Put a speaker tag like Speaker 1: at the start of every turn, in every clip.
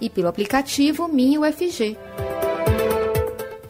Speaker 1: e pelo aplicativo Minha UFG.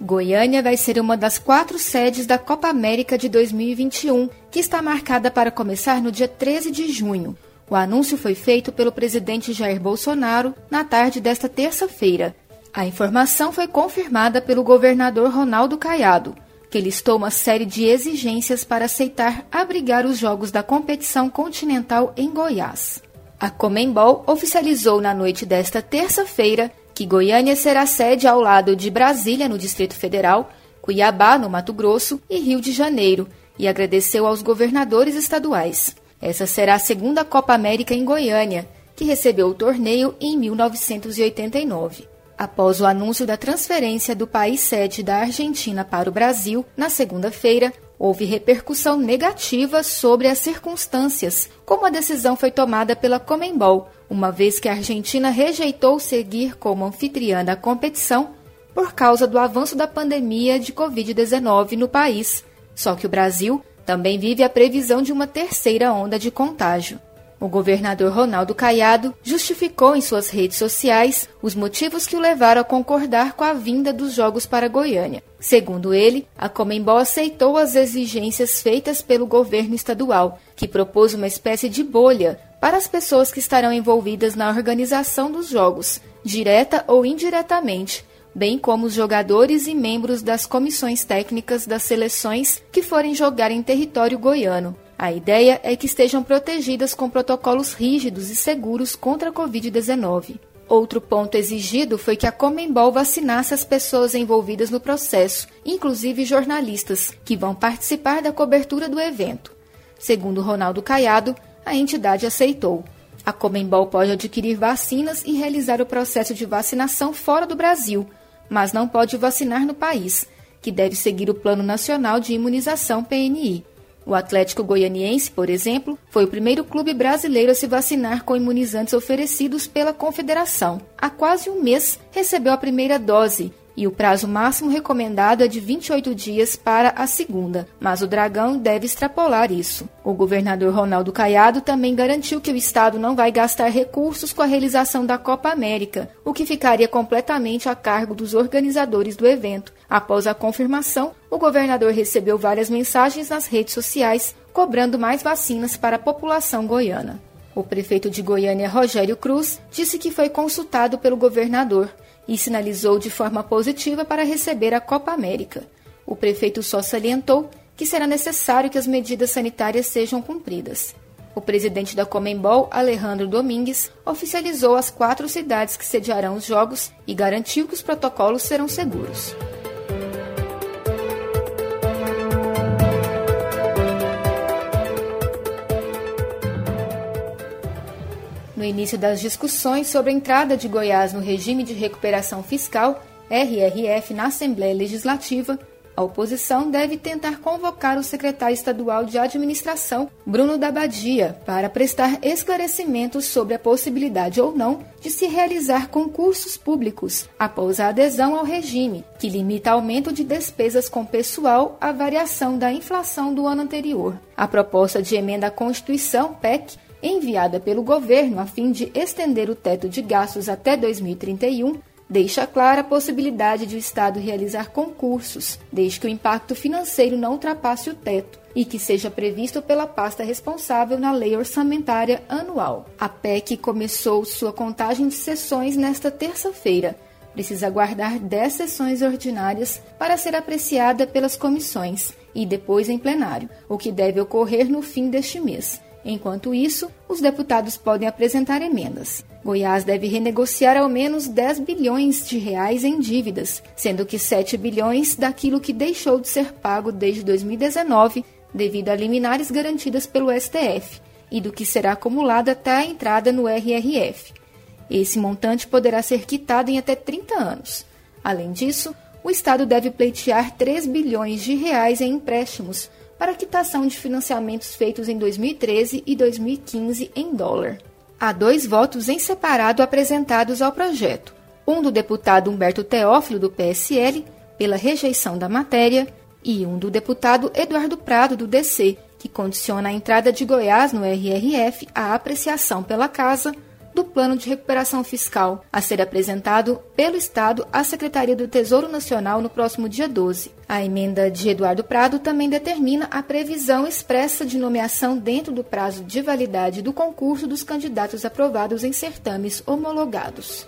Speaker 1: Goiânia vai ser uma das quatro sedes da Copa América de 2021, que está marcada para começar no dia 13 de junho. O anúncio foi feito pelo presidente Jair Bolsonaro na tarde desta terça-feira. A informação foi confirmada pelo governador Ronaldo Caiado, que listou uma série de exigências para aceitar abrigar os jogos da competição continental em Goiás. A Comembol oficializou na noite desta terça-feira que Goiânia será sede ao lado de Brasília, no Distrito Federal, Cuiabá, no Mato Grosso e Rio de Janeiro, e agradeceu aos governadores estaduais. Essa será a segunda Copa América em Goiânia, que recebeu o torneio em 1989. Após o anúncio da transferência do país sede da Argentina para o Brasil, na segunda-feira, houve repercussão negativa sobre as circunstâncias, como a decisão foi tomada pela Comembol, uma vez que a Argentina rejeitou seguir como anfitriã da competição por causa do avanço da pandemia de Covid-19 no país. Só que o Brasil também vive a previsão de uma terceira onda de contágio. O governador Ronaldo Caiado justificou em suas redes sociais os motivos que o levaram a concordar com a vinda dos Jogos para Goiânia. Segundo ele, a Comembol aceitou as exigências feitas pelo governo estadual, que propôs uma espécie de bolha para as pessoas que estarão envolvidas na organização dos Jogos, direta ou indiretamente, bem como os jogadores e membros das comissões técnicas das seleções que forem jogar em território goiano. A ideia é que estejam protegidas com protocolos rígidos e seguros contra a Covid-19. Outro ponto exigido foi que a Comembol vacinasse as pessoas envolvidas no processo, inclusive jornalistas, que vão participar da cobertura do evento. Segundo Ronaldo Caiado, a entidade aceitou. A Comembol pode adquirir vacinas e realizar o processo de vacinação fora do Brasil, mas não pode vacinar no país, que deve seguir o Plano Nacional de Imunização PNI. O Atlético Goianiense, por exemplo, foi o primeiro clube brasileiro a se vacinar com imunizantes oferecidos pela Confederação. Há quase um mês recebeu a primeira dose e o prazo máximo recomendado é de 28 dias para a segunda, mas o Dragão deve extrapolar isso. O governador Ronaldo Caiado também garantiu que o estado não vai gastar recursos com a realização da Copa América, o que ficaria completamente a cargo dos organizadores do evento. Após a confirmação, o governador recebeu várias mensagens nas redes sociais cobrando mais vacinas para a população goiana. O prefeito de Goiânia, Rogério Cruz, disse que foi consultado pelo governador e sinalizou de forma positiva para receber a Copa América. O prefeito só salientou que será necessário que as medidas sanitárias sejam cumpridas. O presidente da Comembol, Alejandro Domingues, oficializou as quatro cidades que sediarão os Jogos e garantiu que os protocolos serão seguros. No início das discussões sobre a entrada de Goiás no regime de recuperação fiscal, RRF, na Assembleia Legislativa, a oposição deve tentar convocar o secretário estadual de administração, Bruno Dabadia, para prestar esclarecimentos sobre a possibilidade ou não de se realizar concursos públicos após a adesão ao regime, que limita aumento de despesas com pessoal à variação da inflação do ano anterior. A proposta de emenda à Constituição, PEC, enviada pelo governo a fim de estender o teto de gastos até 2031, deixa clara a possibilidade de o Estado realizar concursos, desde que o impacto financeiro não ultrapasse o teto e que seja previsto pela pasta responsável na lei orçamentária anual. A PEC começou sua contagem de sessões nesta terça-feira. Precisa aguardar 10 sessões ordinárias para ser apreciada pelas comissões e depois em plenário, o que deve ocorrer no fim deste mês. Enquanto isso, os deputados podem apresentar emendas. Goiás deve renegociar ao menos 10 bilhões de reais em dívidas, sendo que 7 bilhões daquilo que deixou de ser pago desde 2019 devido a liminares garantidas pelo STF e do que será acumulado até a entrada no RRF. Esse montante poderá ser quitado em até 30 anos. Além disso, o Estado deve pleitear 3 bilhões de reais em empréstimos para quitação de financiamentos feitos em 2013 e 2015 em dólar. Há dois votos em separado apresentados ao projeto: um do deputado Humberto Teófilo, do PSL, pela rejeição da matéria, e um do deputado Eduardo Prado, do DC, que condiciona a entrada de Goiás no RRF à apreciação pela Casa do Plano de Recuperação Fiscal, a ser apresentado pelo Estado à Secretaria do Tesouro Nacional no próximo dia 12. A emenda de Eduardo Prado também determina a previsão expressa de nomeação dentro do prazo de validade do concurso dos candidatos aprovados em certames homologados.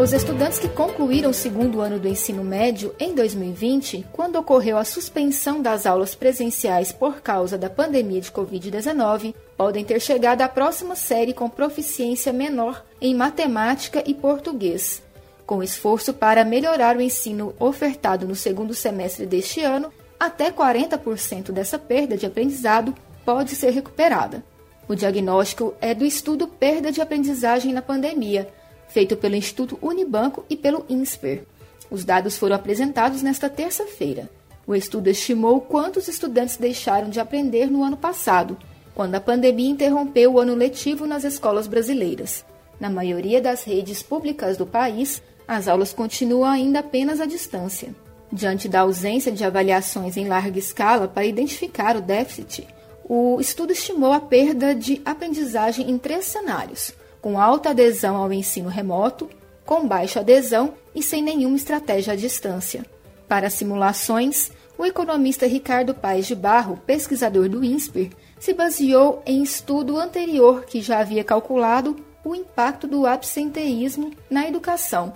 Speaker 1: Os estudantes que concluíram o segundo ano do ensino médio em 2020, quando ocorreu a suspensão das aulas presenciais por causa da pandemia de Covid-19, podem ter chegado à próxima série com proficiência menor em matemática e português. Com esforço para melhorar o ensino ofertado no segundo semestre deste ano, até 40% dessa perda de aprendizado pode ser recuperada. O diagnóstico é do estudo Perda de Aprendizagem na Pandemia feito pelo Instituto Unibanco e pelo INSPER. Os dados foram apresentados nesta terça-feira. O estudo estimou quantos estudantes deixaram de aprender no ano passado, quando a pandemia interrompeu o ano letivo nas escolas brasileiras. Na maioria das redes públicas do país, as aulas continuam ainda apenas à distância. Diante da ausência de avaliações em larga escala para identificar o déficit, o estudo estimou a perda de aprendizagem em três cenários: com alta adesão ao ensino remoto, com baixa adesão e sem nenhuma estratégia à distância. Para simulações, o economista Ricardo Paes de Barro, pesquisador do INSPER, se baseou em estudo anterior que já havia calculado o impacto do absenteísmo na educação.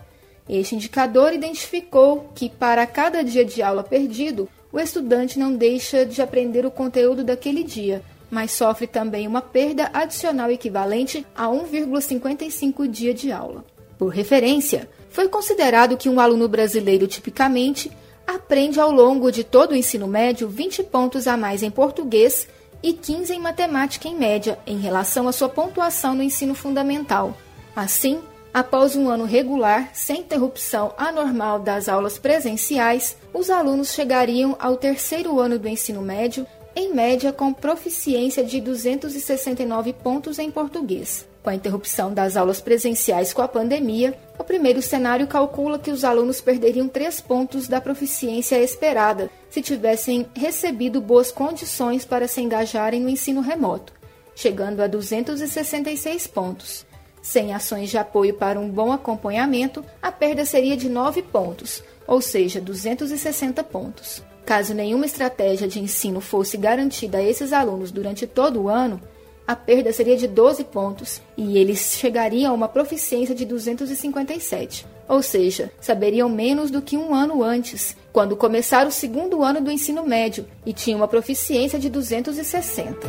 Speaker 1: Este indicador identificou que, para cada dia de aula perdido, o estudante não deixa de aprender o conteúdo daquele dia, mas sofre também uma perda adicional equivalente a 1,55 dia de aula. Por referência, foi considerado que um aluno brasileiro tipicamente aprende ao longo de todo o ensino médio 20 pontos a mais em português e 15 em matemática em média, em relação à sua pontuação no ensino fundamental. Assim, após um ano regular, sem interrupção anormal das aulas presenciais, os alunos chegariam ao terceiro ano do ensino médio em média com proficiência de 269 pontos em português. Com a interrupção das aulas presenciais com a pandemia, o primeiro cenário calcula que os alunos perderiam 3 pontos da proficiência esperada se tivessem recebido boas condições para se engajarem no ensino remoto, chegando a 266 pontos. Sem ações de apoio para um bom acompanhamento, a perda seria de 9 pontos, ou seja, 260 pontos. Caso nenhuma estratégia de ensino fosse garantida a esses alunos durante todo o ano, a perda seria de 12 pontos e eles chegariam a uma proficiência de 257, ou seja, saberiam menos do que um ano antes, quando começaram o segundo ano do ensino médio e tinham uma proficiência de 260.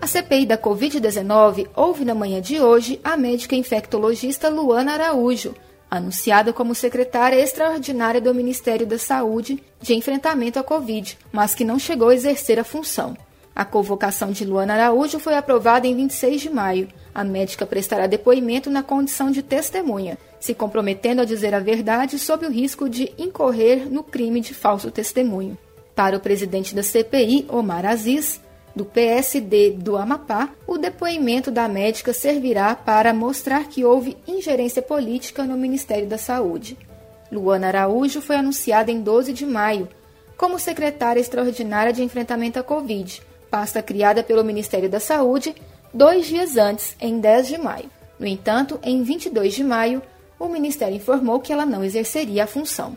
Speaker 1: A CPI da Covid-19 houve na manhã de hoje a médica infectologista Luana Araújo, anunciada como secretária extraordinária do Ministério da Saúde de enfrentamento à Covid, mas que não chegou a exercer a função. A convocação de Luana Araújo foi aprovada em 26 de maio. A médica prestará depoimento na condição de testemunha, se comprometendo a dizer a verdade sob o risco de incorrer no crime de falso testemunho. Para o presidente da CPI, Omar Aziz, do PSD do Amapá, o depoimento da médica servirá para mostrar que houve ingerência política no Ministério da Saúde. Luana Araújo foi anunciada em 12 de maio como secretária extraordinária de enfrentamento à Covid, pasta criada pelo Ministério da Saúde dois dias antes, em 10 de maio. No entanto, em 22 de maio, o Ministério informou que ela não exerceria a função.